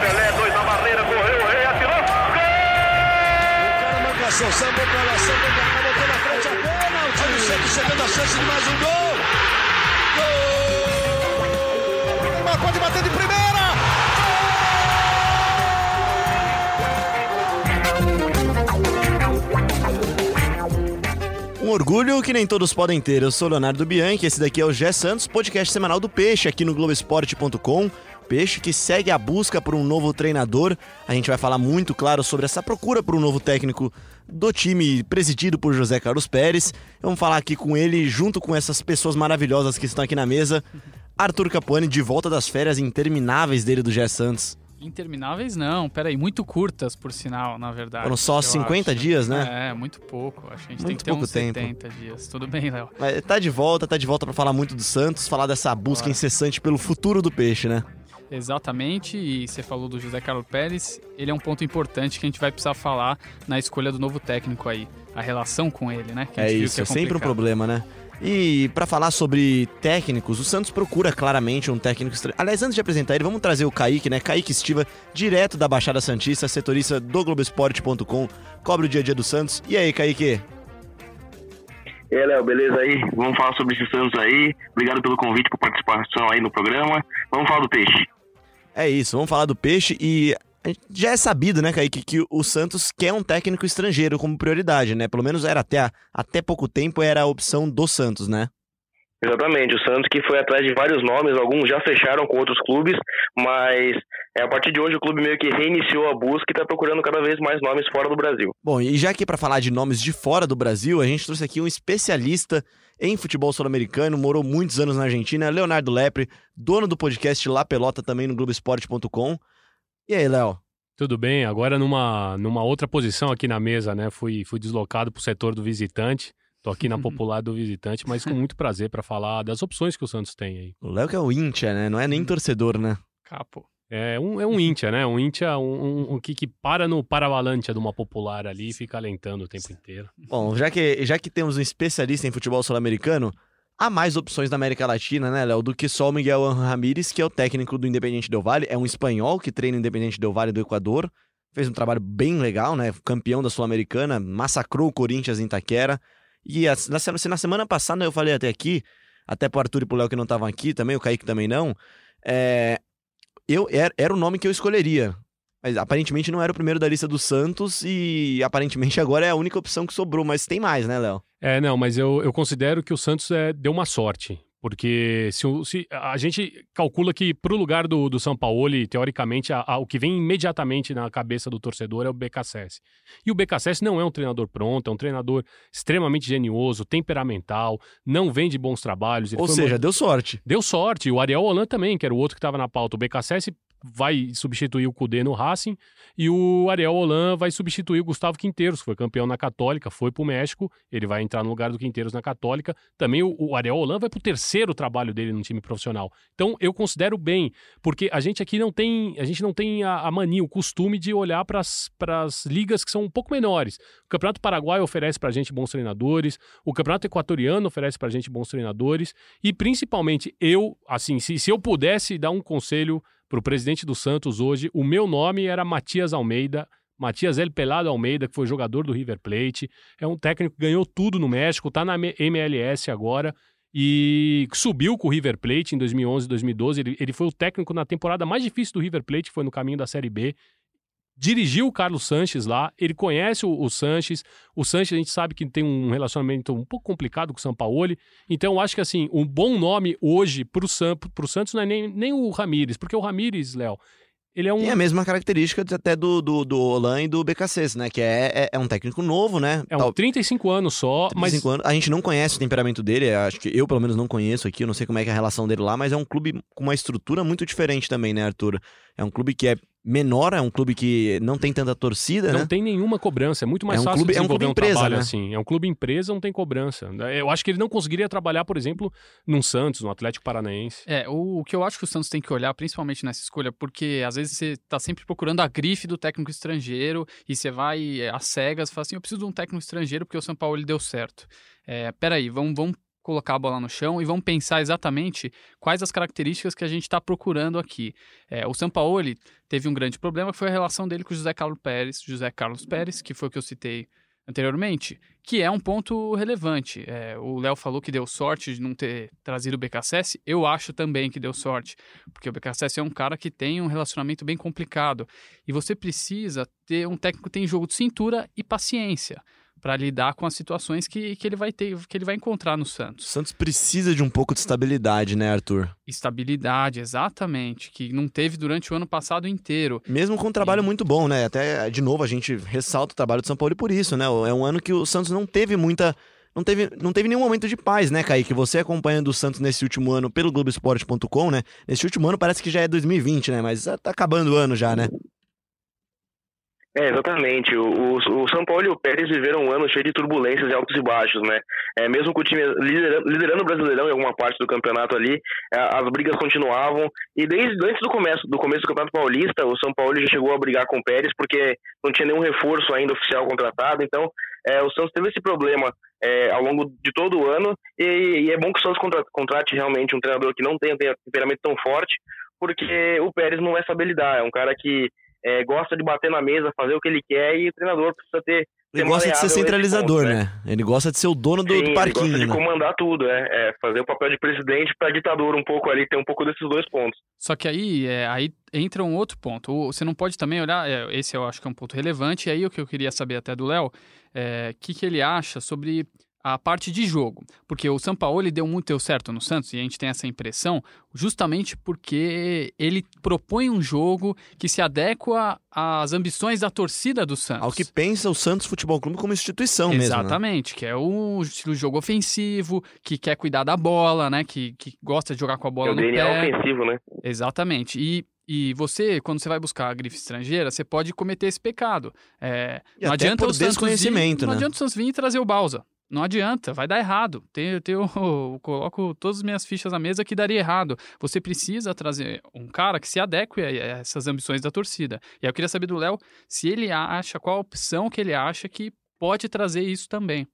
Pelé, dois na barreira, correu, o rei atirou. Gol! marcação, sambou pra lá, sambou pra cá, botou na frente a bola. O time sempre chegando a chance de mais um gol. Gol! Neymar pode bater de primeira. Um orgulho que nem todos podem ter. Eu sou Leonardo Bianchi, esse daqui é o Gé Santos, podcast semanal do Peixe aqui no Globoesporte.com. Peixe que segue a busca por um novo treinador. A gente vai falar muito, claro, sobre essa procura por um novo técnico do time presidido por José Carlos Pérez. Vamos falar aqui com ele, junto com essas pessoas maravilhosas que estão aqui na mesa. Arthur Capuani, de volta das férias intermináveis dele do Gé Santos. Intermináveis não, peraí, muito curtas por sinal, na verdade. Foram só 50 acho. dias, né? É, muito pouco. Acho que a gente Muito tem que ter pouco uns tempo. 70 dias. Tudo bem, Léo. Mas tá de volta, tá de volta para falar muito do Santos, falar dessa busca Claro. incessante pelo futuro do peixe, né? Exatamente, e você falou do José Carlos Pérez, ele é um ponto importante que a gente vai precisar falar na escolha do novo técnico aí. A relação com ele, né? É viu isso, que é sempre um problema, né? E pra falar sobre técnicos, o Santos procura claramente um técnico estrangeiro. Aliás, antes de apresentar ele, vamos trazer o Kaique, né? Kaique Estiva, direto da Baixada Santista, setorista do Globoesporte.com, cobre o dia a dia do Santos. E aí, Kaique? E aí, Léo, beleza aí? Vamos falar sobre esse Santos aí. Obrigado pelo convite, por participação aí no programa. Vamos falar do peixe. É isso, vamos falar do peixe e já é sabido, né, Kaique, que o Santos quer um técnico estrangeiro como prioridade, né? Pelo menos era até, até pouco tempo era a opção do Santos, né? Exatamente, o Santos que foi atrás de vários nomes, alguns já fecharam com outros clubes, mas é, a partir de hoje o clube meio que reiniciou a busca e está procurando cada vez mais nomes fora do Brasil. Bom, e já que para falar de nomes de fora do Brasil, a gente trouxe aqui um especialista em futebol sul-americano, morou muitos anos na Argentina, Leonardo Lepre, dono do podcast La Pelota também no Globoesporte.com. E aí, Léo? Tudo bem, agora numa, numa outra posição aqui na mesa, né? Fui, fui deslocado para o setor do visitante. Tô aqui na popular do visitante, mas com muito prazer para falar das opções que o Santos tem aí. O Léo que é o Intia, né? Não é nem torcedor, né? Capo. É um, é um Intia, né? Um Intia, um, um, um que, que para no paravalante de uma popular ali e fica alentando o tempo inteiro. Bom, já que, já que temos um especialista em futebol sul-americano, há mais opções na América Latina, né, Léo, do que só o Miguel Ramírez, que é o técnico do Independiente Del Valle, é um espanhol que treina o Independiente Del Valle do Equador, fez um trabalho bem legal, né, campeão da Sul-Americana, massacrou o Corinthians em Itaquera, e a- na semana passada eu falei até aqui, até pro Arthur e pro Léo que não estavam aqui também, o Kaique também não, é, eu, era, era o nome que eu escolheria, mas aparentemente não era o primeiro da lista do Santos e aparentemente agora é a única opção que sobrou, mas tem mais, né, Léo? É, não, mas eu, eu considero que o Santos é, deu uma sorte. Porque se, o- se a gente calcula que pro lugar do, do São Paulo, teoricamente, a- a- o que vem imediatamente na cabeça do torcedor é o BKSS. E o BKSS não é um treinador pronto, é um treinador extremamente genioso, temperamental, não vende bons trabalhos. Ou seja, uma- deu sorte. Deu sorte. O Ariel Holan também, que era o outro que estava na pauta. O BKSS vai substituir o Cudê no Racing e o Ariel Holan vai substituir o Gustavo Quinteiros, que foi campeão na Católica, foi pro México, ele vai entrar no lugar do Quinteiros na Católica. Também o, o Ariel Holan vai pro terceiro trabalho dele no time profissional. Então eu considero bem, porque a gente aqui não tem, a gente não tem a, a mania, o costume de olhar para as ligas que são um pouco menores. O Campeonato Paraguai oferece pra gente bons treinadores, o Campeonato Equatoriano oferece pra gente bons treinadores e principalmente eu, assim, se, se eu pudesse dar um conselho pro presidente do Santos hoje, o meu nome era Matias Almeida, Matias El Pelado Almeida, que foi jogador do River Plate, é um técnico que ganhou tudo no México, tá na MLS agora e subiu com o River Plate em 2011, 2012. Ele, ele foi o técnico na temporada mais difícil do River Plate, que foi no caminho da Série B. Dirigiu o Carlos Sanches lá, ele conhece o, o Sanches. O Sanches a gente sabe que tem um relacionamento um pouco complicado com o Sampaoli. Então eu acho que assim, um bom nome hoje pro, Sam, pro Santos não é nem, nem o Ramires, porque o Ramires, Léo, ele é um. Tem a mesma característica até do, do, do Olan e do BKC, né? Que é, é, é um técnico novo, né? É um Tal- 35 anos só, mas 35 anos. A gente não conhece o temperamento dele, acho que eu pelo menos não conheço aqui, eu não sei como é que é a relação dele lá, mas é um clube com uma estrutura muito diferente também, né, Arthur? É um clube que é menor, é um clube que não tem tanta torcida, não né? tem nenhuma cobrança. É muito mais É um fácil clube- é um desenvolver clube um, empresa, trabalho né? assim. É um clube empresa, não tem cobrança. Eu acho que ele não conseguiria trabalhar, por exemplo, num Santos, no Atlético Paranaense. É, o, o que eu acho que o Santos tem que olhar, principalmente nessa escolha, porque às vezes você tá sempre procurando a grife do técnico estrangeiro e você vai é, às cegas e fala assim: eu preciso de um técnico estrangeiro porque o São Paulo ele deu certo. É, peraí, vamos, vamos colocar a bola no chão e vamos pensar exatamente quais as características que a gente está procurando aqui. É, o Sampaoli teve um grande problema que foi a relação dele com o José Carlos Pérez, José Carlos Pérez, que foi o que eu citei anteriormente, que é um ponto relevante. É, o Léo falou que deu sorte de não ter trazido o BKSS. Eu acho também que deu sorte, porque o BKSS é um cara que tem um relacionamento bem complicado. E você precisa ter um técnico que tem jogo de cintura e paciência para lidar com as situações que, que ele vai ter, que ele vai encontrar no Santos. O Santos precisa de um pouco de estabilidade, né, Arthur? Estabilidade, exatamente, que não teve durante o ano passado inteiro. Mesmo com um trabalho muito bom, né? Até, de novo, a gente ressalta o trabalho do São Paulo por isso, né? É um ano que o Santos não teve muita não teve, não teve nenhum momento de paz, né, Kaique? Você acompanhando o Santos nesse último ano pelo Globoesporte.com, né? Nesse último ano parece que já é 2020, né? Mas tá acabando o ano já, né? É, exatamente. O, o, o, São Paulo e o Pérez viveram um ano cheio de turbulências e altos e baixos, né? É, mesmo com o time liderando, liderando o Brasileirão em alguma parte do campeonato ali, é, as brigas continuavam. E desde antes do começo, do começo do Campeonato Paulista, o São Paulo já chegou a brigar com o Pérez porque não tinha nenhum reforço ainda oficial contratado. Então, é, o Santos teve esse problema é, ao longo de todo o ano. E, e é bom que o Santos contrate realmente um treinador que não tenha um temperamento tão forte, porque o Pérez não vai saber lidar. É um cara que é, gosta de bater na mesa, fazer o que ele quer e o treinador precisa ter. Ele gosta de ser centralizador, ponto, né? né? Ele gosta de ser o dono do, Sim, do parquinho. Ele gosta de né? comandar tudo, é, é, fazer o papel de presidente para ditador um pouco ali, ter um pouco desses dois pontos. Só que aí, é, aí entra um outro ponto. Você não pode também olhar, é, esse eu acho que é um ponto relevante, e aí o que eu queria saber até do Léo, o é, que, que ele acha sobre a parte de jogo. Porque o Sampaoli deu muito deu certo no Santos, e a gente tem essa impressão, justamente porque ele propõe um jogo que se adequa às ambições da torcida do Santos. Ao que pensa o Santos Futebol Clube como instituição Exatamente, mesmo. né? Exatamente, né? que é o estilo de jogo ofensivo, que quer cuidar da bola, né? Que, que gosta de jogar com a bola é no DNA pé. ofensivo, né? Exatamente. E e você, quando você vai buscar a grife estrangeira, você pode cometer esse pecado. É, não adianta por o Santos desconhecimento, vir, né? Não adianta o Santos vir e trazer o Balsa. Não adianta, vai dar errado. Tenho, tenho, eu coloco todas as minhas fichas na mesa que daria errado. Você precisa trazer um cara que se adeque a essas ambições da torcida. E aí eu queria saber do Léo se ele acha, qual a opção que ele acha que pode trazer isso também.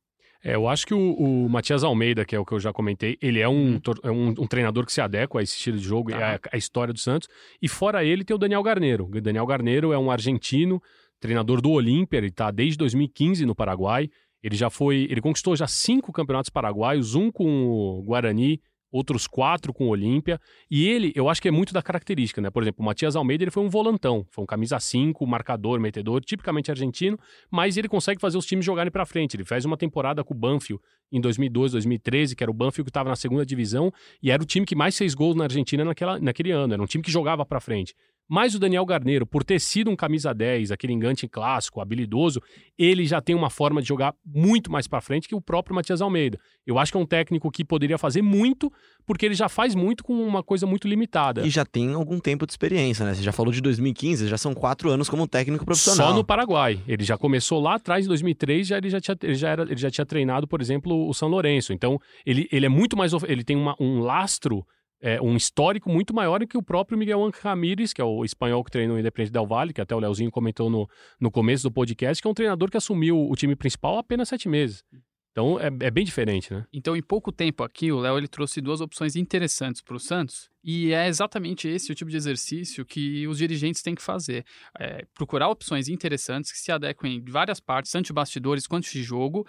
É, eu acho que o, o Matias Almeida, que é o que eu já comentei, ele é um, é um, um treinador que se adequa a esse estilo de jogo, ah. a, a história do Santos. E fora ele tem o Daniel Garneiro. O Daniel Garneiro é um argentino, treinador do Olímpia, ele está desde 2015 no Paraguai. Ele já foi, ele conquistou já cinco campeonatos paraguaios, um com o Guarani, outros quatro com o Olímpia. E ele, eu acho que é muito da característica, né? Por exemplo, o Matias Almeida, ele foi um volantão, foi um camisa 5, marcador, metedor, tipicamente argentino, mas ele consegue fazer os times jogarem para frente. Ele fez uma temporada com o Banfield em 2012, 2013, que era o Banfield que estava na segunda divisão e era o time que mais fez gols na Argentina naquela, naquele ano. Era um time que jogava para frente. Mas o Daniel Garneiro, por ter sido um camisa 10, aquele engante clássico, habilidoso, ele já tem uma forma de jogar muito mais para frente que o próprio Matias Almeida. Eu acho que é um técnico que poderia fazer muito, porque ele já faz muito com uma coisa muito limitada. E já tem algum tempo de experiência, né? Você já falou de 2015, já são quatro anos como técnico profissional. Só no Paraguai. Ele já começou lá atrás, em 2003, já, ele, já tinha, ele, já era, ele já tinha treinado, por exemplo, o São Lourenço. Então, ele, ele é muito mais. Ele tem uma, um lastro é, um histórico muito maior do que o próprio Miguel Ángel Ramírez, que é o espanhol que treinou o Independente Del Valle, que até o Leozinho comentou no, no começo do podcast, que é um treinador que assumiu o time principal há apenas sete meses. Então é, é bem diferente, né? Então, em pouco tempo aqui, o Léo ele trouxe duas opções interessantes para o Santos, e é exatamente esse o tipo de exercício que os dirigentes têm que fazer. É, procurar opções interessantes que se adequem em várias partes, tanto de bastidores quanto de jogo,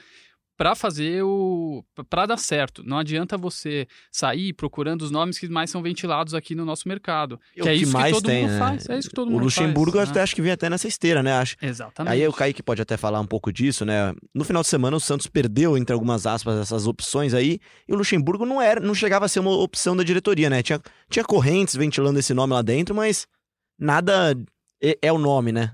para fazer o para dar certo. Não adianta você sair procurando os nomes que mais são ventilados aqui no nosso mercado. Que, é, isso que todo tem, mundo né? faz. É isso que todo o mundo Luxemburgo faz, até né? acho que vem até nessa esteira, né? Acho. Exatamente. Aí o Kaique pode até falar um pouco disso, né? No final de semana o Santos perdeu entre algumas aspas essas opções aí, e o Luxemburgo não era, não chegava a ser uma opção da diretoria, né? Tinha tinha correntes ventilando esse nome lá dentro, mas nada é, é o nome, né?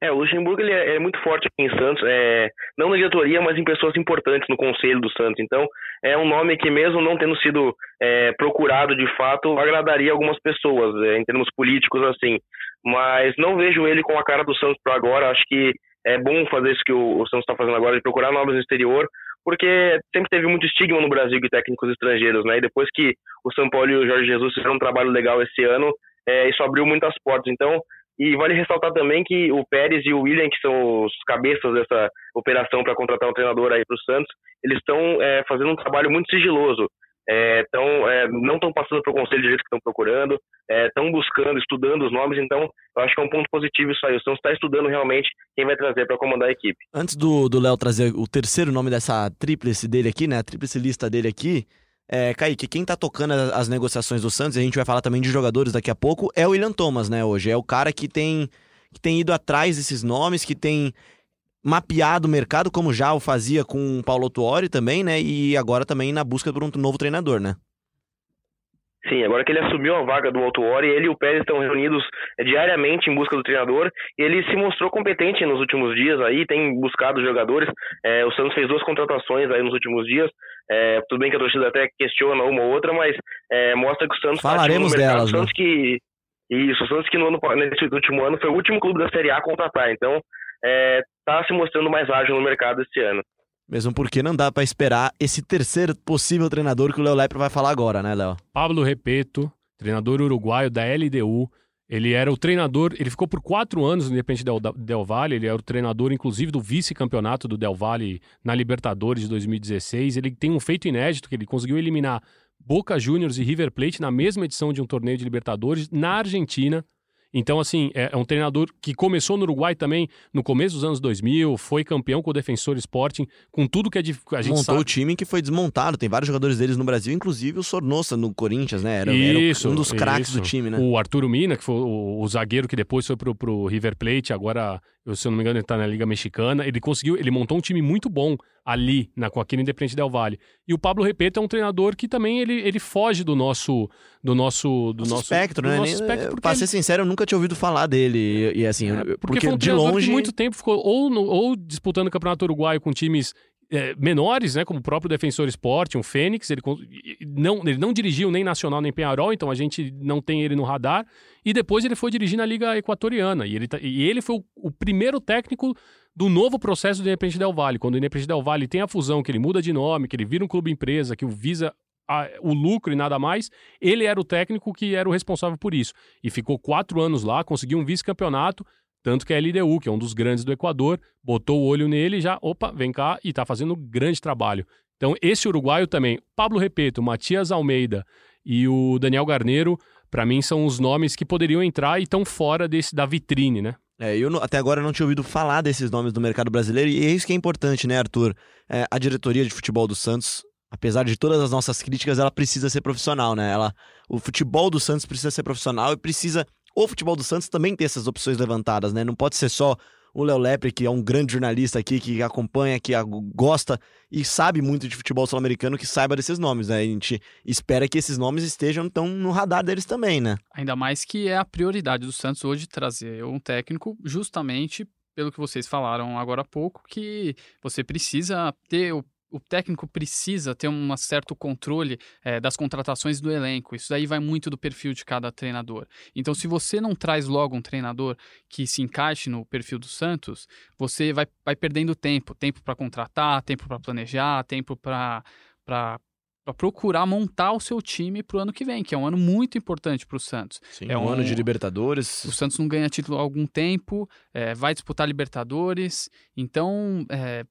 É, o Luxemburgo ele é, é, muito forte em Santos, é, não na diretoria, mas em pessoas importantes no conselho do Santos. Então, é um nome que, mesmo não tendo sido é, procurado de fato, agradaria algumas pessoas, é, em termos políticos, assim. Mas não vejo ele com a cara do Santos para agora. Acho que é bom fazer isso que o, o Santos está fazendo agora, de procurar nomes no exterior, porque sempre teve muito estigma no Brasil de técnicos estrangeiros, né? E depois que o São Paulo e o Jorge Jesus fizeram um trabalho legal esse ano, é, isso abriu muitas portas. Então, E vale ressaltar também que o Pérez e o William, que são os cabeças dessa operação para contratar um treinador aí para o Santos, eles estão é, fazendo um trabalho muito sigiloso. É, tão, é, não estão passando para o conselho de jeito que estão procurando, estão buscando, estudando os nomes, então eu acho que é um ponto positivo isso aí. O Santos está estudando realmente quem vai trazer para comandar a equipe. Antes do Léo trazer o terceiro nome dessa tríplice dele aqui, né? A tríplice lista dele aqui, é, Kaique, quem tá tocando as negociações do Santos, a gente vai falar também de jogadores daqui a pouco, é o William Thomas, né, hoje. É o cara que tem, que tem ido atrás desses nomes, que tem mapeado o mercado, como já o fazia com o Paulo Tuori também, né, e agora também na busca por um novo treinador, né? Sim, agora que ele assumiu a vaga do Autuori, ele e o Pérez estão reunidos eh, diariamente em busca do treinador. Ele se mostrou competente nos últimos dias aí, tem buscado jogadores. É, o Santos fez duas contratações aí nos últimos dias. É, tudo bem que a torcida até questiona uma ou outra, mas é, mostra que o Santos falaremos tá delas, o Santos né? que isso, o Santos que no ano, nesse último ano foi o último clube da Série A a contratar. Então está se mostrando mais ágil no mercado esse ano. Mesmo porque não dá para esperar esse terceiro possível treinador que o Léo Lepre vai falar agora, né, Léo? Pablo Repeto, treinador uruguaio da LDU. Ele era o treinador, ele ficou por quatro anos no Independente Del, Del Valle, ele era o treinador, inclusive, do vice-campeonato do Del Valle na Libertadores de 2016. Ele tem um feito inédito, que ele conseguiu eliminar Boca Juniors e River Plate na mesma edição de um torneio de Libertadores na Argentina, então, assim, é, é, um treinador que começou no Uruguai também no começo dos anos 2000, foi campeão com o Defensor Sporting, com tudo que a, a gente Montou sabe. o time que foi desmontado, tem vários jogadores deles no Brasil, inclusive o Sornosa no Corinthians, né? Era, isso, era um dos craques do time, né? O Arturo Mina, que foi o, o, zagueiro que depois foi pro, pro River Plate, agora, eu, se eu não me engano, ele tá na Liga Mexicana. Ele conseguiu, ele montou um time muito bom ali, na, com aquele Independente Del Valle. E o Pablo Repeto é um treinador que também ele, ele foge do nosso do nosso do nosso, nosso espectro, do né? Nosso espectro, pra ser sincero, eu nunca tinha ouvido falar dele. E, assim, é, porque, porque foi um de longe muito tempo ficou ou, no, ou disputando o Campeonato Uruguaio com times é, menores, né, como o próprio Defensor Esporte, um Fênix, ele não, ele não dirigiu nem Nacional nem Penharol, então a gente não tem ele no radar. E depois ele foi dirigir na Liga Equatoriana. E ele, tá, e ele foi o, o primeiro técnico do novo processo do Independente Del Valle. Quando o Independente Del Valle tem a fusão, que ele muda de nome, que ele vira um clube empresa, que o visa a, o lucro e nada mais, ele era o técnico que era o responsável por isso. E ficou quatro anos lá, conseguiu um vice-campeonato, tanto que a LDU, que é um dos grandes do Equador, botou o olho nele já, opa, vem cá, e tá fazendo um grande trabalho. Então, esse uruguaio também, Pablo Repeto, Matias Almeida e o Daniel Garneiro, para mim são os nomes que poderiam entrar e estão fora desse, da vitrine, né? É, eu até agora não tinha ouvido falar desses nomes do mercado brasileiro, e é isso que é importante, né, Arthur? É, a diretoria de futebol do Santos, apesar de todas as nossas críticas, ela precisa ser profissional, né? Ela, o futebol do Santos precisa ser profissional e precisa o futebol do Santos também ter essas opções levantadas, né? Não pode ser só o Léo Lepre, que é um grande jornalista aqui, que acompanha, que gosta e sabe muito de futebol sul-americano, que saiba desses nomes, né? A gente espera que esses nomes estejam tão no radar deles também, né? Ainda mais que é a prioridade do Santos hoje trazer um técnico justamente pelo que vocês falaram agora há pouco, que você precisa ter o o técnico precisa ter um certo controle é, das contratações do elenco. Isso daí vai muito do perfil de cada treinador. Então, se você não traz logo um treinador que se encaixe no perfil do Santos, você vai, vai perdendo tempo. Tempo para contratar, tempo para planejar, tempo para para procurar montar o seu time para o ano que vem, que é um ano muito importante para o Santos. Sim, é um, um, ano de Libertadores. O Santos não ganha título há algum tempo, é, vai disputar Libertadores, então é,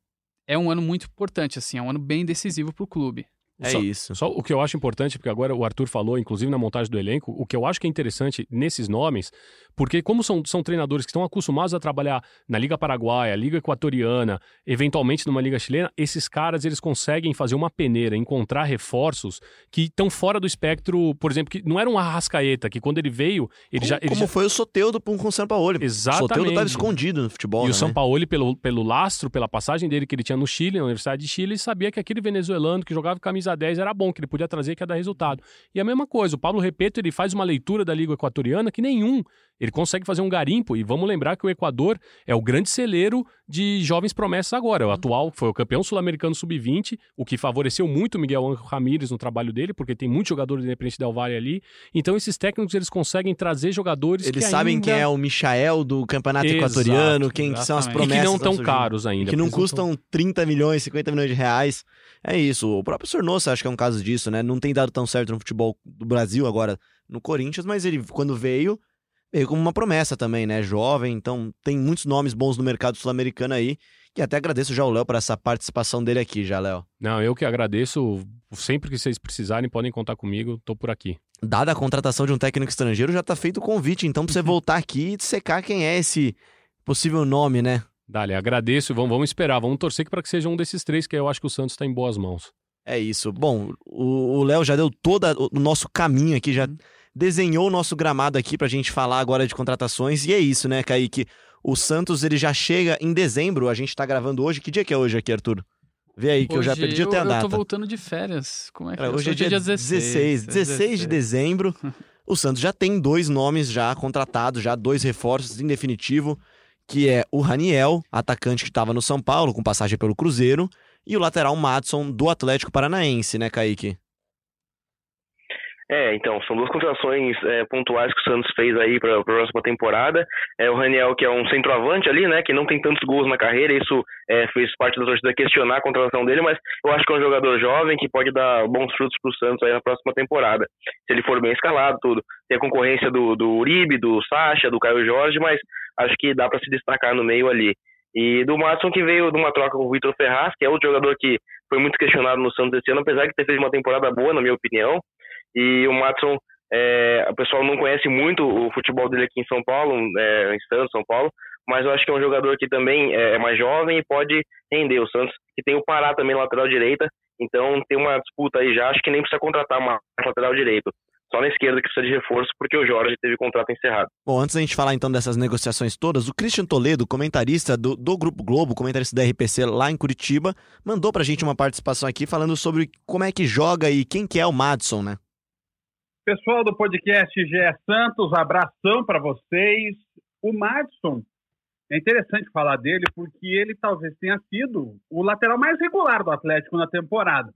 é um ano muito importante, assim, é um ano bem decisivo para o clube. É só, isso. Só o que eu acho importante, porque agora o Arthur falou, inclusive na montagem do elenco, o que eu acho que é interessante nesses nomes, porque como são, são treinadores que estão acostumados a trabalhar na Liga Paraguaia, Liga Equatoriana, eventualmente numa Liga Chilena, esses caras eles conseguem fazer uma peneira, encontrar reforços que estão fora do espectro, por exemplo, que não era um Arrascaeta, que quando ele veio, ele como, já... Ele como já... foi o Soteudo com o São Paulo. Exatamente. O Soteudo estava escondido no futebol, E né? o São Paulo, pelo, pelo lastro, pela passagem dele que ele tinha no Chile, na Universidade de Chile, sabia que aquele venezuelano que jogava camisa 10 era bom, que ele podia trazer que ia dar resultado. E a mesma coisa, o Paulo Repeto, ele faz uma leitura da Liga Equatoriana que nenhum. Ele consegue fazer um garimpo, e vamos lembrar que o Equador é o grande celeiro de jovens promessas agora. O atual foi o campeão sul-americano sub-20, o que favoreceu muito o Miguel Ángel Ramírez no trabalho dele, porque tem muitos jogadores do Independente Del Valle ali. Então esses técnicos, eles conseguem trazer jogadores Eles que sabem ainda... quem é o Michael do Campeonato Exato, Equatoriano, quem que são as exatamente. promessas. E que não tão caros ainda. que não custam 30 milhões, 50 milhões de reais. É isso. O próprio Sornosa acho que é um caso disso, né? Não tem dado tão certo no futebol do Brasil agora no Corinthians, mas ele, quando veio, veio como uma promessa também, né? Jovem, então tem muitos nomes bons no mercado sul-americano aí. E até agradeço já o Léo por essa participação dele aqui, já, Léo. Não, eu que agradeço. Sempre que vocês precisarem, podem contar comigo, tô por aqui. Dada a contratação de um técnico estrangeiro, já tá feito o convite, então, pra você voltar aqui e secar quem é esse possível nome, né? Dale, agradeço. Vamos, vamos esperar. Vamos torcer para que seja um desses três, que eu acho que o Santos está em boas mãos. É isso. Bom, o Léo já deu todo o nosso caminho aqui, já desenhou o nosso gramado aqui pra gente falar agora de contratações. E é isso, né, Kaique? O Santos ele já chega em dezembro, a gente tá gravando hoje. Que dia que é hoje aqui, Arthur? Vê aí que hoje eu já perdi eu, até a data. Eu tô voltando de férias. Como é que é? Hoje é dia, dia 16. 16, 16 de dezembro. o Santos já tem dois nomes já contratados, já dois reforços em definitivo, que é o Raniel, atacante que estava no São Paulo, com passagem pelo Cruzeiro, e o lateral Madson do Atlético Paranaense, né, Kaique? É, então, são duas contratações é, pontuais que o Santos fez aí para a próxima temporada. É o Raniel, que é um centroavante ali, né, que não tem tantos gols na carreira, isso é, fez parte da torcida questionar a contratação dele, mas eu acho que é um jogador jovem que pode dar bons frutos para o Santos aí na próxima temporada, se ele for bem escalado, tudo. Tem a concorrência do, do Uribe, do Sacha, do Caio Jorge, mas acho que dá para se destacar no meio ali. E do Matson, que veio de uma troca com o Vitor Ferraz, que é outro jogador que foi muito questionado no Santos esse ano, apesar de ter feito uma temporada boa, na minha opinião. E o Matson, é, o pessoal não conhece muito o futebol dele aqui em São Paulo, é, em Santos, São Paulo, mas eu acho que é um jogador que também é, é mais jovem e pode render. O Santos, que tem o Pará também na lateral direita, então tem uma disputa aí já, acho que nem precisa contratar uma lateral direito. Só na esquerda que precisa de reforço, porque o Jorge teve contrato encerrado. Bom, antes da gente falar então dessas negociações todas, o Christian Toledo, comentarista do, do Grupo Globo, comentarista da RPC lá em Curitiba, mandou pra gente uma participação aqui falando sobre como é que joga e quem que é o Madison, né? Pessoal do podcast GE Santos, abração para vocês. O Madison, é interessante falar dele porque ele talvez tenha sido o lateral mais regular do Atlético na temporada.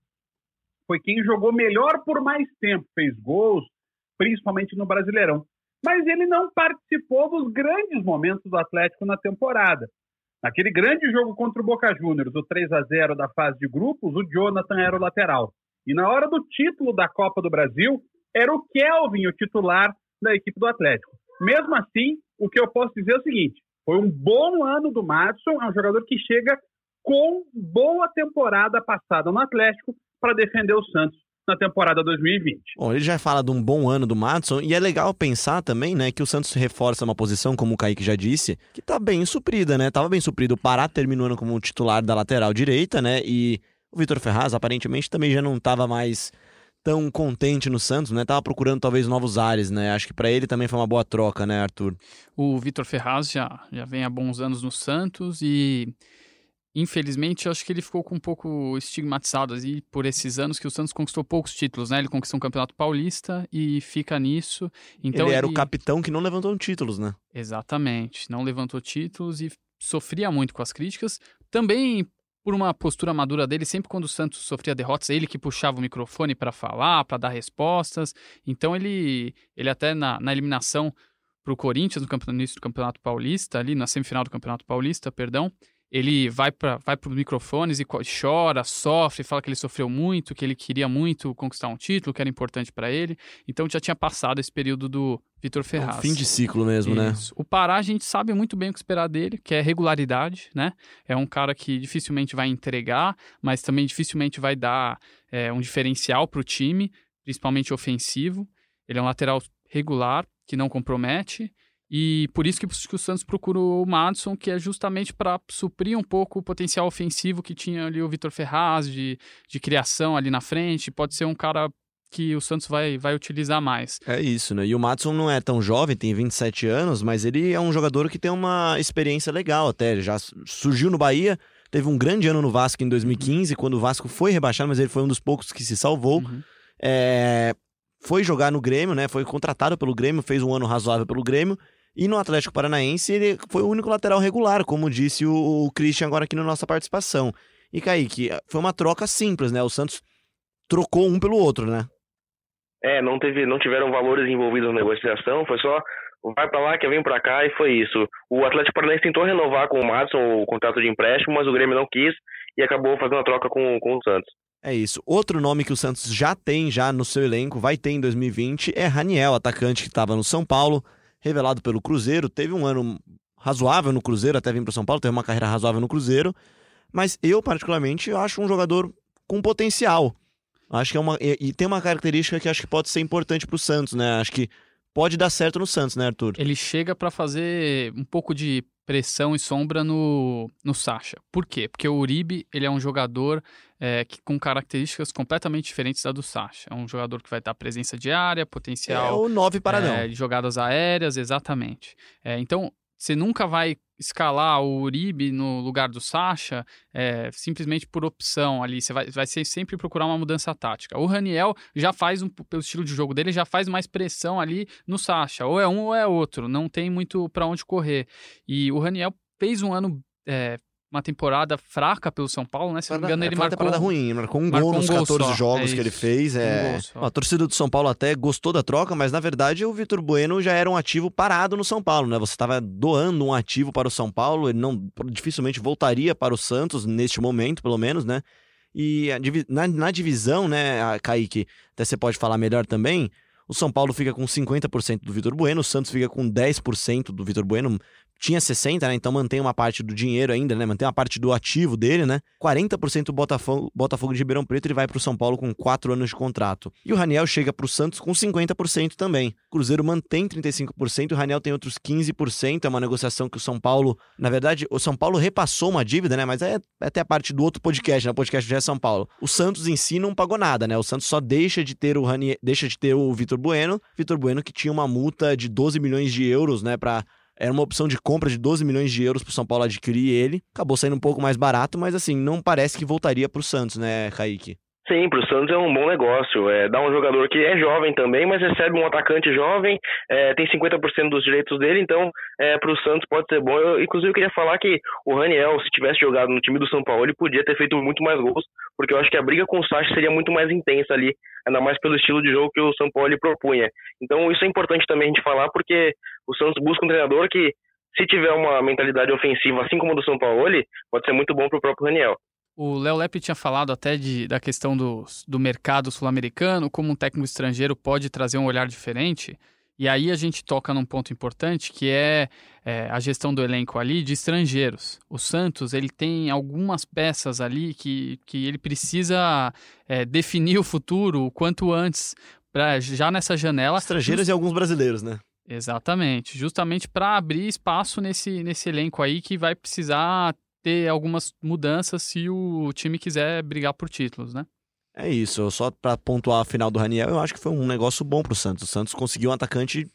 Foi quem jogou melhor por mais tempo, fez gols, principalmente no Brasileirão. Mas ele não participou dos grandes momentos do Atlético na temporada. Naquele grande jogo contra o Boca Juniors, o 3 a 0 da fase de grupos, o Jonathan era o lateral. E na hora do título da Copa do Brasil, era o Kelvin o titular da equipe do Atlético. Mesmo assim, o que eu posso dizer é o seguinte: foi um bom ano do Madison, é um jogador que chega com boa temporada passada no Atlético para defender o Santos na temporada 2020. Bom, ele já fala de um bom ano do Madison e é legal pensar também, né, que o Santos reforça uma posição, como o Kaique já disse, que tá bem suprida, né? Tava bem suprido. O Pará terminando como titular da lateral direita, né? E o Vitor Ferraz aparentemente também já não tava mais tão contente no Santos, né? Tava procurando talvez novos ares, né? Acho que para ele também foi uma boa troca, né, Arthur? O Vitor Ferraz já, já vem há bons anos no Santos e infelizmente acho que ele ficou com um pouco estigmatizado aí por esses anos que o Santos conquistou poucos títulos, né? Ele conquistou um Campeonato Paulista e fica nisso. Então ele era ele... o capitão que não levantou títulos, né? Exatamente, não levantou títulos e sofria muito com as críticas. Também por uma postura madura dele, sempre quando o Santos sofria derrotas, ele que puxava o microfone para falar, para dar respostas. Então ele, ele até na, na eliminação para o Corinthians no campeonato, do Campeonato Paulista, ali na semifinal do Campeonato Paulista, perdão, ele vai para vai os microfones e chora, sofre, fala que ele sofreu muito, que ele queria muito conquistar um título, que era importante para ele. Então já tinha passado esse período do Vitor Ferraz. É um fim de ciclo mesmo, né? Isso. né? O Pará a gente sabe muito bem o que esperar dele, que é regularidade, né? É um cara que dificilmente vai entregar, mas também dificilmente vai dar é, um diferencial para o time, principalmente ofensivo. Ele é um lateral regular, que não compromete e por isso que, que o Santos procura o Madison, que é justamente para suprir um pouco o potencial ofensivo que tinha ali o Vitor Ferraz, de, de criação ali na frente. Pode ser um cara que o Santos vai, vai utilizar mais. É isso, né? E o Madison não é tão jovem, tem 27 anos, mas ele é um jogador que tem uma experiência legal até. Ele já surgiu no Bahia, teve um grande ano no Vasco em 2015, uhum. quando o Vasco foi rebaixado, mas ele foi um dos poucos que se salvou. Uhum. É... Foi jogar no Grêmio, né? Foi contratado pelo Grêmio, fez um ano razoável pelo Grêmio e no Atlético Paranaense, ele foi o único lateral regular, como disse o, o Christian agora aqui na nossa participação. E Kaique, foi uma troca simples, né? O Santos trocou um pelo outro, né? É, não, teve, não tiveram valores envolvidos na negociação, foi só vai para lá que vem para cá e foi isso. O Atlético Paranaense tentou renovar com o Madison o contrato de empréstimo, mas o Grêmio não quis e acabou fazendo a troca com, com o Santos. É isso. Outro nome que o Santos já tem já no seu elenco, vai ter em 2020, é Raniel, atacante que estava no São Paulo, revelado pelo Cruzeiro, teve um ano razoável no Cruzeiro, até vir para São Paulo, teve uma carreira razoável no Cruzeiro, mas eu, particularmente, acho um jogador com potencial. Acho que é uma. E, e tem uma característica que acho que pode ser importante para o Santos, né? Acho que pode dar certo no Santos, né, Arthur? Ele chega para fazer um pouco de pressão e sombra no, no Sacha. Por quê? Porque o Uribe ele é um jogador é, que, com características completamente diferentes da do Sacha. É um jogador que vai dar presença diária, potencial. É o 9 paradão. É, de jogadas aéreas, exatamente. É, então, você nunca vai escalar o Uribe no lugar do Sacha é, simplesmente por opção ali. Você vai, vai ser sempre procurar uma mudança tática. O Raniel já faz, um, pelo estilo de jogo dele, já faz mais pressão ali no Sacha. Ou é um ou é outro. Não tem muito para onde correr. E o Raniel fez um ano é, uma temporada fraca pelo São Paulo, né? Se não me engano, ele foi uma marcou... temporada ruim, marcou um marcou gol um nos gol 14 só, jogos é que ele fez. Um É... só. A torcida do São Paulo até gostou da troca, mas na verdade o Vitor Bueno já era um ativo parado no São Paulo, né? Você estava doando um ativo para o São Paulo, ele não dificilmente voltaria para o Santos neste momento, pelo menos, né? E divi- na, na divisão, né, a Kaique, até você pode falar melhor também, o São Paulo fica com 50% do Vitor Bueno, o Santos fica com 10% do Vitor Bueno. Tinha 60, né? Então mantém uma parte do dinheiro ainda, né? Mantém uma parte do ativo dele, né? 40% do Botafogo, Botafogo de Ribeirão Preto, ele vai pro São Paulo com 4 anos de contrato. E o Raniel chega pro Santos com 50% também. O Cruzeiro mantém 35%, o Raniel tem outros 15%. É uma negociação que o São Paulo, na verdade, o São Paulo repassou uma dívida, né? Mas é, é até a parte do outro podcast, né? O podcast já é São Paulo. O Santos em si não pagou nada, né? O Santos só deixa de ter o Raniel, deixa de ter o Vitor Bueno. Vitor Bueno que tinha uma multa de 12 milhões de euros, né, para era uma opção de compra de 12 milhões de euros pro São Paulo adquirir ele. Acabou saindo um pouco mais barato, mas assim, não parece que voltaria pro Santos, né, Kaique? Sim, para o Santos é um bom negócio. É, dá um jogador que é jovem também, mas recebe um atacante jovem, é, tem 50% dos direitos dele, então é, para o Santos pode ser bom. Eu, inclusive, eu queria falar que o Raniel, se tivesse jogado no time do São Paulo, ele podia ter feito muito mais gols, porque eu acho que a briga com o Sacha seria muito mais intensa ali, ainda mais pelo estilo de jogo que o São Paulo propunha. Então, isso é importante também a gente falar, porque o Santos busca um treinador que, se tiver uma mentalidade ofensiva, assim como a do São Paulo, pode ser muito bom para o próprio Raniel. O Léo Lepe tinha falado até de, da questão do, do mercado sul-americano, como um técnico estrangeiro pode trazer um olhar diferente. E aí a gente toca num ponto importante que é, é, a gestão do elenco ali de estrangeiros. O Santos ele tem algumas peças ali que, que ele precisa é, definir o futuro o quanto antes, pra, já nessa janela. Estrangeiros e alguns brasileiros, né? Exatamente, justamente para abrir espaço nesse, nesse elenco aí que vai precisar ter algumas mudanças se o time quiser brigar por títulos, né? É isso, só pra pontuar a final do Raniel, eu acho que foi um negócio bom pro Santos. O Santos conseguiu um atacante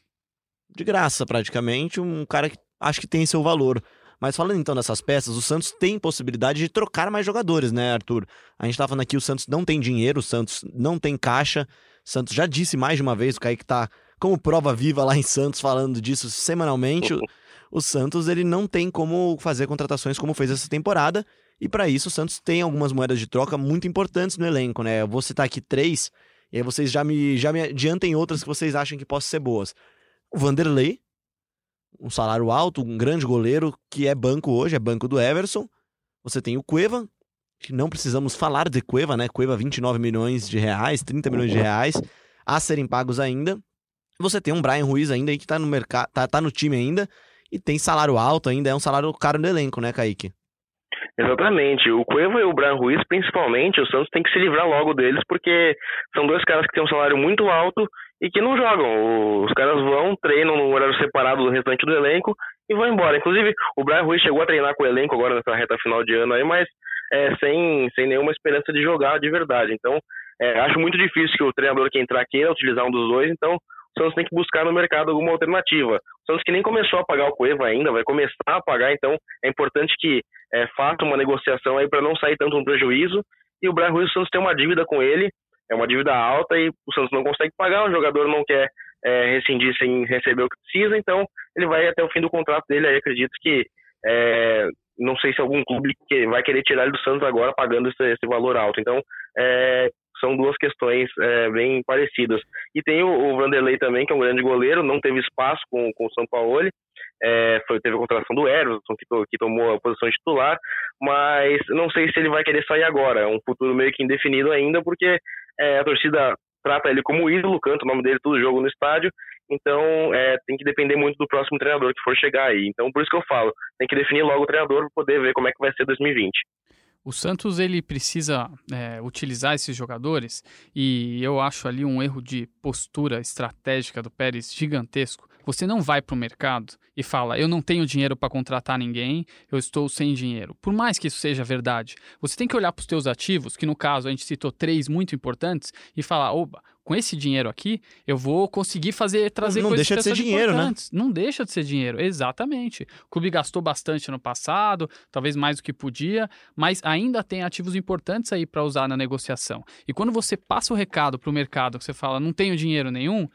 de graça, praticamente, um cara que acho que tem seu valor. Mas falando então dessas peças, o Santos tem possibilidade de trocar mais jogadores, né, Arthur? A gente tá falando aqui, o Santos não tem dinheiro, o Santos não tem caixa. O Santos já disse mais de uma vez, o Kaique tá como prova viva lá em Santos falando disso semanalmente. O, Santos ele não tem como fazer contratações como fez essa temporada. E para isso o Santos tem algumas moedas de troca muito importantes no elenco, né? Eu vou citar aqui três, e aí vocês já me, já me adiantem outras que vocês acham que possam ser boas. O Vanderlei, um salário alto, um grande goleiro que é banco hoje, é banco do Everson. Você tem o Cueva, que não precisamos falar de Cueva, né? Cueva 29 milhões de reais, 30 milhões de reais a serem pagos ainda. Você tem um Brian Ruiz ainda aí que tá no mercado, tá, tá no time ainda e tem salário alto ainda, é um salário caro no elenco, né, Kaique? Exatamente. O Cueva e o Brian Ruiz, principalmente, o Santos tem que se livrar logo deles, porque são dois caras que têm um salário muito alto e que não jogam. Os caras vão, treinam no horário separado do restante do elenco e vão embora. Inclusive, o Brian Ruiz chegou a treinar com o elenco agora nessa reta final de ano aí, mas é, sem, sem nenhuma esperança de jogar de verdade. Então, é, acho muito difícil que o treinador que entrar queira utilizar um dos dois, então Santos tem que buscar no mercado alguma alternativa. O Santos que nem começou a pagar o Cueva ainda, vai começar a pagar, então é importante que é, faça uma negociação aí para não sair tanto um prejuízo. E o Brian Ruiz, o Santos tem uma dívida com ele, é uma dívida alta e o Santos não consegue pagar, o jogador não quer é, rescindir sem receber o que precisa, então ele vai até o fim do contrato dele. Aí acredito que é, não sei se algum clube que vai querer tirar ele do Santos agora pagando esse, esse valor alto. Então, é, são duas questões é, bem parecidas. E tem o, o, Vanderlei também, que é um grande goleiro, não teve espaço com, com o São Paulo. É, foi, teve a contratação do Everton, que, que, tomou a posição de titular, mas não sei se ele vai querer sair agora. É um futuro meio que indefinido ainda, porque é, a torcida trata ele como ídolo, canta o nome dele todo jogo no estádio, então é, tem que depender muito do próximo treinador que for chegar aí. Então por isso que eu falo, tem que definir logo o treinador para poder ver como é que vai ser 2020. O Santos ele precisa é, utilizar esses jogadores e eu acho ali um erro de postura estratégica do Pérez gigantesco. Você não vai para o mercado e fala: eu não tenho dinheiro para contratar ninguém, eu estou sem dinheiro. Por mais que isso seja verdade, você tem que olhar para os teus ativos, que no caso a gente citou três muito importantes, e falar: opa, com esse dinheiro aqui, eu vou conseguir fazer trazer Não coisas deixa de ser dinheiro, né? Não deixa de ser dinheiro, exatamente. O clube gastou bastante no passado, talvez mais do que podia, mas ainda tem ativos importantes aí para usar na negociação. E quando você passa o recado para o mercado, que você fala, não tenho dinheiro nenhum,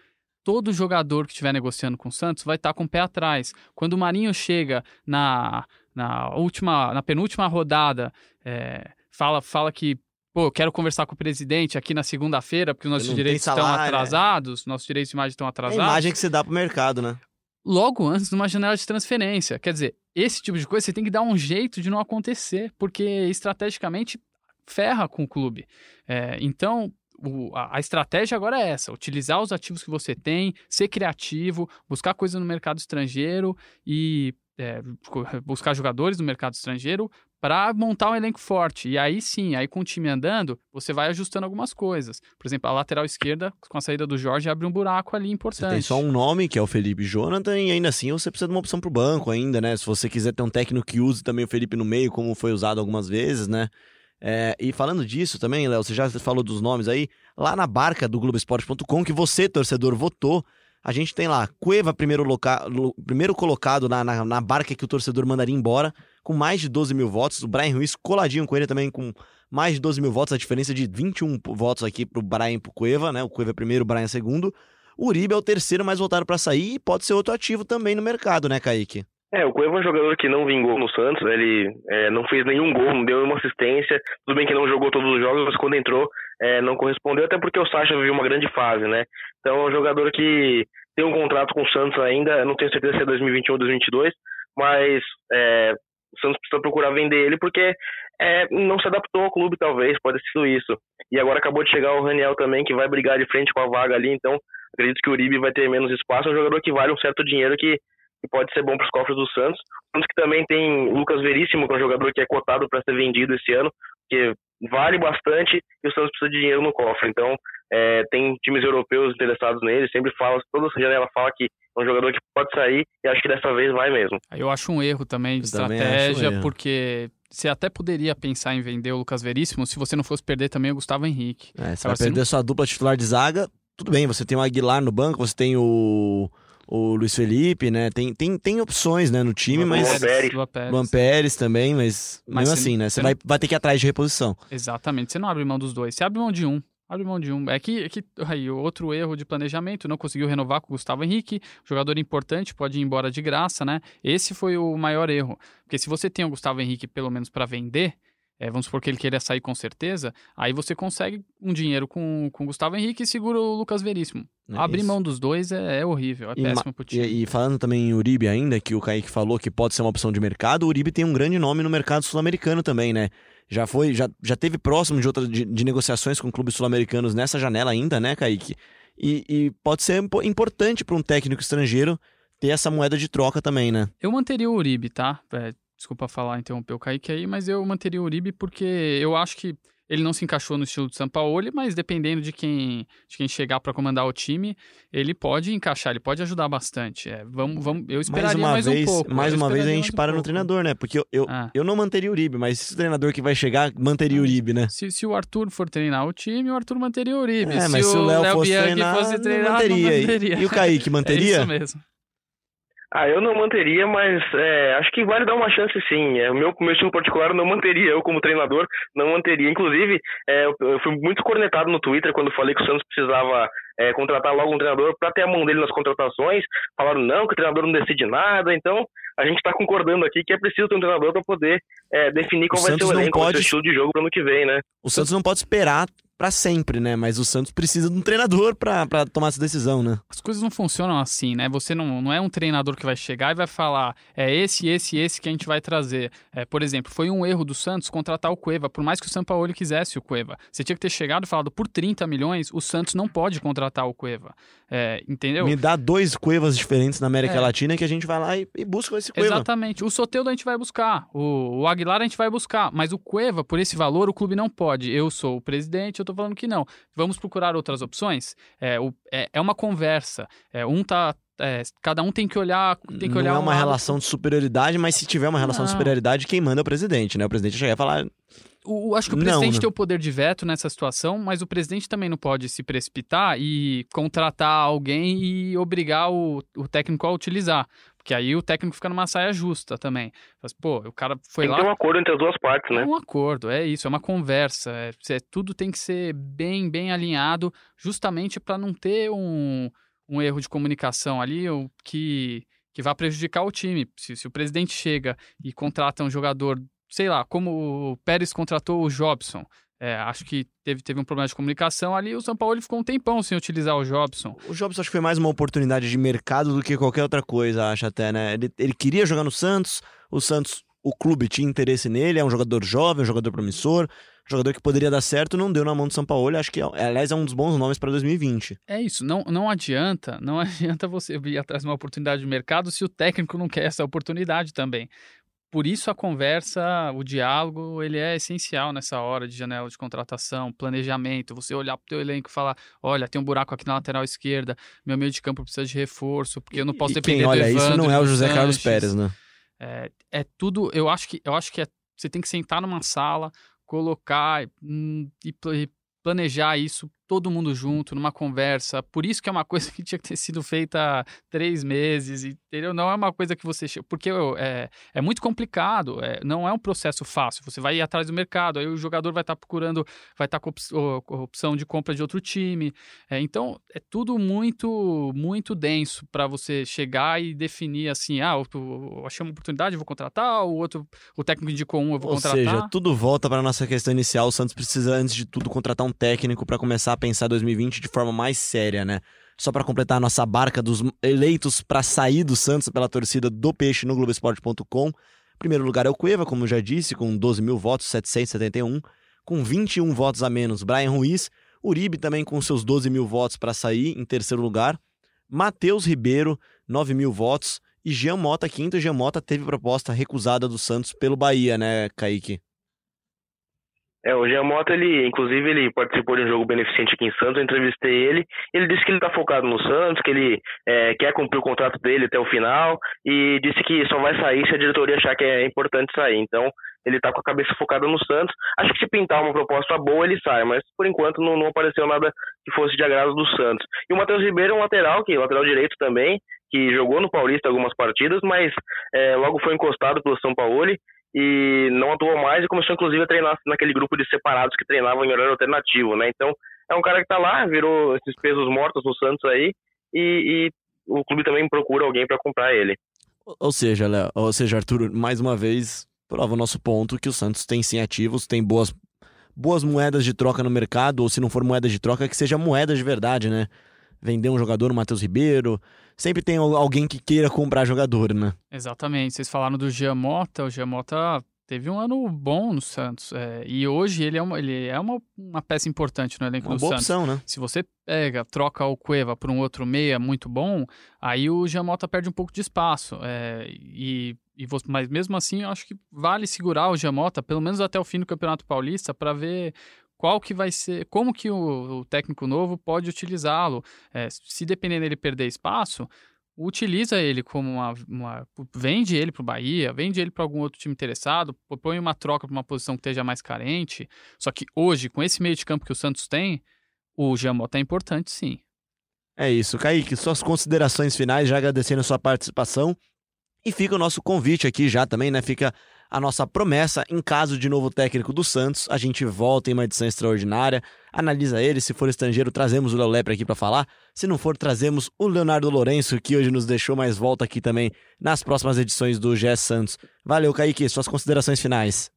todo jogador que estiver negociando com o Santos vai estar com o pé atrás. Quando o Marinho chega na, na última, na penúltima rodada, é, fala, fala que pô, eu quero conversar com o presidente aqui na segunda-feira, porque os nossos direitos estão salário, é. atrasados, nossos direitos de imagem estão É a atrasados. imagem que você dá pro mercado, né? Logo antes de uma janela de transferência. Quer dizer, esse tipo de coisa você tem que dar um jeito de não acontecer, porque estrategicamente ferra com o clube. É, então, o- a, a estratégia agora é essa: utilizar os ativos que você tem, ser criativo, buscar coisa no mercado estrangeiro e é, buscar jogadores no mercado estrangeiro para montar um elenco forte. E aí sim, aí com o time andando, você vai ajustando algumas coisas. Por exemplo, a lateral esquerda, com a saída do Jorge, abre um buraco ali Você importante. tem só um nome, que é o Felipe Jonathan, e ainda assim você precisa de uma opção pro banco ainda, né? Se você quiser ter um técnico que use também o Felipe no meio, como foi usado algumas vezes, né? É, e falando disso também, Léo, você já falou dos nomes aí, lá na barca do Globoesporte.com, que você, torcedor, votou, a gente tem lá Cueva, primeiro, loca... lo- primeiro colocado na, na, na barca que o torcedor mandaria embora, com mais de 12 mil votos. O Brian Ruiz coladinho com ele também com mais de 12 mil votos, a diferença de 21 votos aqui pro Brian e pro Cueva, né? O Cueva é primeiro, o Brian é segundo. O Uribe é o terceiro mais votado pra sair e pode ser outro ativo também no mercado, né, Kaique? É, o Cueva é um jogador que não vingou no Santos, né? ele é, não fez nenhum gol, não deu nenhuma assistência, tudo bem que não jogou todos os jogos, mas quando entrou é, não correspondeu, até porque o Sacha viveu uma grande fase, né? Então é um jogador que tem um contrato com o Santos ainda, não tenho certeza se é 2021 ou 2022, mas é, o Santos precisa procurar vender ele porque é, não se adaptou ao clube, talvez, pode ter sido isso. E agora acabou de chegar o Raniel também, que vai brigar de frente com a vaga ali, então acredito que o Uribe vai ter menos espaço, é um jogador que vale um certo dinheiro que que pode ser bom para os cofres do Santos. Santos que também tem o Lucas Veríssimo, que é um jogador que é cotado para ser vendido esse ano, que vale bastante e o Santos precisa de dinheiro no cofre. Então, é, tem times europeus interessados nele, sempre fala, toda janela fala que é um jogador que pode sair e acho que dessa vez vai mesmo. Eu acho um erro também de Eu também acho um estratégia, erro. porque você até poderia pensar em vender o Lucas Veríssimo se você não fosse perder também o Gustavo Henrique. É, você Agora, vai perder sua dupla titular de zaga, tudo bem, você tem o Aguilar no banco, você tem o, o Luiz Felipe, né? Tem, tem, tem opções, né, no time, Luan mas... Pérez. Luan Pérez. Luan Pérez também, mas, Mas mesmo assim, né? você não- vai, vai ter que ir atrás de reposição. Exatamente, você não abre mão dos dois, você abre mão de um. Abre mão de um. É que, é que aí, outro erro de planejamento, não conseguiu renovar com o Gustavo Henrique, jogador importante, pode ir embora de graça, né? Esse foi o maior erro. Porque se você tem o Gustavo Henrique pelo menos para vender, é, vamos supor que ele queira sair com certeza, aí você consegue um dinheiro com, com o Gustavo Henrique e segura o Lucas Veríssimo. É Abrir isso. mão dos dois é, é horrível, é E péssimo pro time. E, e falando também em Uribe ainda, que o Kaique falou que pode ser uma opção de mercado, o Uribe tem um grande nome no mercado sul-americano também, né? Já foi, já, já teve próximo de, outra, de, de negociações com clubes sul-americanos nessa janela ainda, né, Kaique? E, e pode ser impo- importante para um técnico estrangeiro ter essa moeda de troca também, né? Eu manteria o Uribe, tá? É, desculpa falar, interromper o Kaique aí, mas eu manteria o Uribe porque eu acho que ele não se encaixou no estilo de Sampaoli, mas dependendo de quem, de quem chegar para comandar o time, ele pode encaixar, ele pode ajudar bastante. É, vamos, vamos, eu Mais esperaria uma mais, vez, um pouco. mais uma vez a gente mais um para no treinador, né? Porque eu, eu, Ah. eu não manteria o Uribe, mas esse treinador que vai chegar, manteria o Uribe, né? Se, se o Arthur for treinar o time, o Arthur manteria o Uribe. É, mas se o Léo fosse Bianchi treinar, fosse não treinar, manteria. não E- manteria. E o Kaique É manteria? isso mesmo. Ah, eu não manteria, mas é, acho que vale dar uma chance sim. É, o meu, meu estilo particular eu não manteria, eu como treinador não manteria. Inclusive, é, eu, eu fui muito cornetado no Twitter quando falei que o Santos precisava é, contratar logo um treinador para ter a mão dele nas contratações. Falaram não, que o treinador não decide nada. Então, a gente está concordando aqui que é preciso ter um treinador para poder é, definir qual O vai Santos ser o elenco, pode- o estilo de jogo para ano que vem, né? O Santos não pode esperar pra sempre, né? Mas o Santos precisa de um treinador pra tomar essa decisão, né? As coisas não funcionam assim, né? Você não, não é um treinador que vai chegar e vai falar é esse, esse, esse que a gente vai trazer. É, por exemplo, foi um erro do Santos contratar o Cueva, por mais que o Sampaoli quisesse o Cueva. Você tinha que ter chegado e falado por 30 milhões, o Santos não pode contratar o Cueva. É, entendeu? Me dá dois cuevas diferentes na América É. Latina que a gente vai lá e, e busca esse cueva. Exatamente. O Soteudo a gente vai buscar, o, o Aguilar a gente vai buscar, mas o Cueva, por esse valor, o clube não pode. Eu sou o presidente, eu tô falando que não. Vamos procurar outras opções? É, o- é, é uma conversa. É, um tá. é, cada um tem que olhar. Tem que olhar não é um uma lado- relação de superioridade, mas se tiver uma relação de Não. superioridade, quem manda é o presidente, né? O presidente chega e falar. O, acho que o Não, presidente né? tem o poder de veto nessa situação, mas o presidente também não pode se precipitar e contratar alguém e obrigar o, o técnico a utilizar. Porque aí o técnico fica numa saia justa também. Fala assim, Pô, o cara foi Tem lá. ter um acordo entre as duas partes, É né? um acordo, é isso, é uma conversa. É, cê- tudo tem que ser bem, bem alinhado, justamente para não ter um, um erro de comunicação ali o que, que vá prejudicar o time. Se, se o presidente chega e contrata um jogador, sei lá, como o Pérez contratou o Jobson. É, acho que teve, teve um problema de comunicação ali. O São Paulo ficou um tempão sem utilizar o Jobson. O Jobs acho que foi mais uma oportunidade de mercado do que qualquer outra coisa, acho até, né? Ele, ele queria jogar no Santos, o Santos, o clube tinha interesse nele, é um jogador jovem, um jogador promissor, um jogador que poderia dar certo, não deu na mão do São Paulo, acho que, aliás, é um dos bons nomes para 2020. É isso, não, não adianta, não adianta você vir atrás de uma oportunidade de mercado se o técnico não quer essa oportunidade também. Por isso a conversa, o diálogo, ele é essencial nessa hora de janela de contratação, planejamento, você olhar para o teu elenco e falar, olha, tem um buraco aqui na lateral esquerda, meu meio de campo precisa de reforço, porque eu não posso e depender quem olha do isso Evandro não e é o José Carlos Sanches. Pérez, né? É, é tudo, eu acho que eu acho que é- você tem que sentar numa sala, colocar hum, e, e planejar isso todo mundo junto numa conversa. Por isso que é uma coisa que tinha que ter sido feita há três meses, entendeu? Não é uma coisa que você porque é, é muito complicado, é, não é um processo fácil. Você vai ir atrás do mercado, aí o jogador vai estar procurando, vai estar o- com opção de compra de outro time. É, então é tudo muito muito denso para você chegar e definir assim, ah, eu, eu achei uma oportunidade, eu vou contratar, o outro, o técnico indicou um, eu vou Ou contratar. seja, tudo volta para nossa questão inicial. O Santos precisa, antes de tudo, contratar um técnico para começar a pensar 2020 de forma mais séria, né? Só para completar a nossa barca dos eleitos para sair do Santos pela torcida do Peixe no Globoesporte.com. Primeiro lugar é o Cueva, como já disse, com 12 mil votos, 771. Com 21 votos a menos, Brian Ruiz. Uribe também com seus 12 mil votos para sair em terceiro lugar. Matheus Ribeiro, 9 mil votos. E Jean Mota, quinto. Jean Mota teve proposta recusada do Santos pelo Bahia, né, Kaique? É, o Jean Mota, ele, inclusive, ele participou de um jogo beneficente aqui em Santos, eu entrevistei ele, ele disse que ele tá focado no Santos, que ele é, quer cumprir o contrato dele até o final, e disse que só vai sair se a diretoria achar que é importante sair, então ele tá com a cabeça focada no Santos, acho que se pintar uma proposta boa, ele sai, mas por enquanto não, não apareceu nada que fosse de agrado do Santos. E o Matheus Ribeiro é um lateral, que lateral direito também, que jogou no Paulista algumas partidas, mas é, logo foi encostado pelo São Paulo, e não atuou mais e começou inclusive a treinar naquele grupo de separados que treinavam em horário alternativo, né? Então é um cara que tá lá, virou esses pesos mortos no Santos aí e, e o clube também procura alguém para comprar ele. Ou seja, Léo, ou seja, Arthur, mais uma vez prova o nosso ponto que o Santos tem sim ativos, tem boas, boas moedas de troca no mercado, ou se não for moeda de troca, que seja moeda de verdade, né? Vender um jogador, o Matheus Ribeiro. Sempre tem al- alguém que queira comprar jogador, né? Exatamente. Vocês falaram do Jean Mota. O Jean Mota teve um ano bom no Santos. é, e hoje ele é uma, ele é uma, uma peça importante no elenco Uma do boa Santos. opção, né? Se você pega, troca o Cueva por um outro meia muito bom, aí o Jean Mota perde um pouco de espaço. é, e, e você- mas mesmo assim, eu acho que vale segurar o Jean Mota, pelo menos até o fim do Campeonato Paulista, para ver qual que vai ser, como que o, o técnico novo pode utilizá-lo. É, se depender dele perder espaço, utiliza ele como uma, uma- vende ele para o Bahia, vende ele para algum outro time interessado, põe uma troca para uma posição que esteja mais carente. Só que hoje, com esse meio de campo que o Santos tem, o Jean Mota é importante, sim. É isso. Kaique, suas considerações finais, já agradecendo a sua participação. E fica o nosso convite aqui já também, né? Fica a nossa promessa. Em caso de novo técnico do Santos, a gente volta em uma edição extraordinária, analisa ele. Se for estrangeiro, trazemos o Léo Lepre aqui para falar. Se não for, trazemos o Leonardo Lourenço, que hoje nos deixou, mas volta aqui também nas próximas edições do GE Santos. Valeu, Kaique. Suas considerações finais.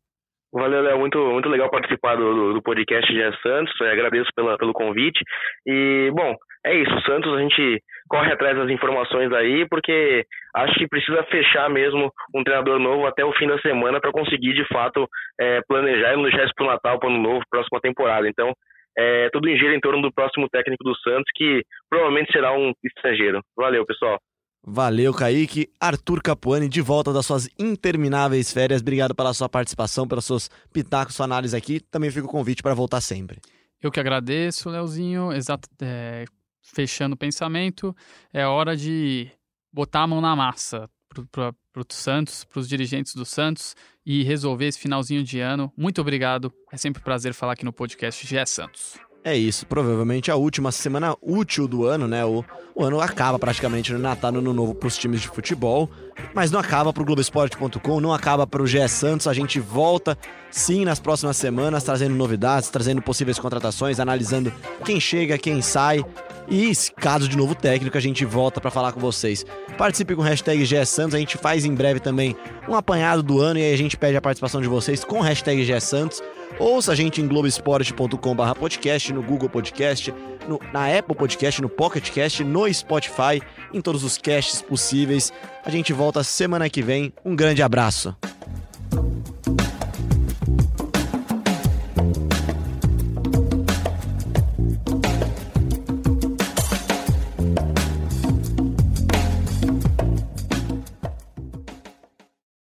Valeu, Léo. Muito, muito legal participar do, do podcast GE Santos. Eu agradeço pela, pelo convite. E, bom, é isso. Santos, a gente corre atrás das informações aí, porque acho que precisa fechar mesmo um treinador novo até o fim da semana para conseguir, de fato, é, planejar e nos gestos para o Natal, para o Ano Novo, próxima temporada. Então, é, tudo em gira em torno do próximo técnico do Santos, que provavelmente será um estrangeiro. Valeu, pessoal. Valeu, Kaique. Arthur Capuani, de volta das suas intermináveis férias. Obrigado pela sua participação, pelos seus pitacos, sua análise aqui. Também fica o convite para voltar sempre. Eu que agradeço, Leozinho. Exato, é, fechando o pensamento, é hora de botar a mão na massa para o Santos, para os dirigentes do Santos e resolver esse finalzinho de ano. Muito obrigado. É sempre um prazer falar aqui no podcast GE Santos. É isso, provavelmente a última semana útil do ano, né? O, o ano acaba praticamente no Natal, no Ano Novo para os times de futebol, mas não acaba para o Globoesporte.com, não acaba para o GE Santos. A gente volta sim nas próximas semanas, trazendo novidades, trazendo possíveis contratações, analisando quem chega, quem sai. E caso de novo técnico, a gente volta para falar com vocês. Participe com o hashtag GE Santos, a gente faz em breve também um apanhado do ano e aí a gente pede a participação de vocês com o hashtag GE Santos. Ouça a gente em globesport.com.br podcast, no Google Podcast, no, na Apple Podcast, no Pocket Cast, no Spotify, em todos os casts possíveis. A gente volta semana que vem. Um grande abraço.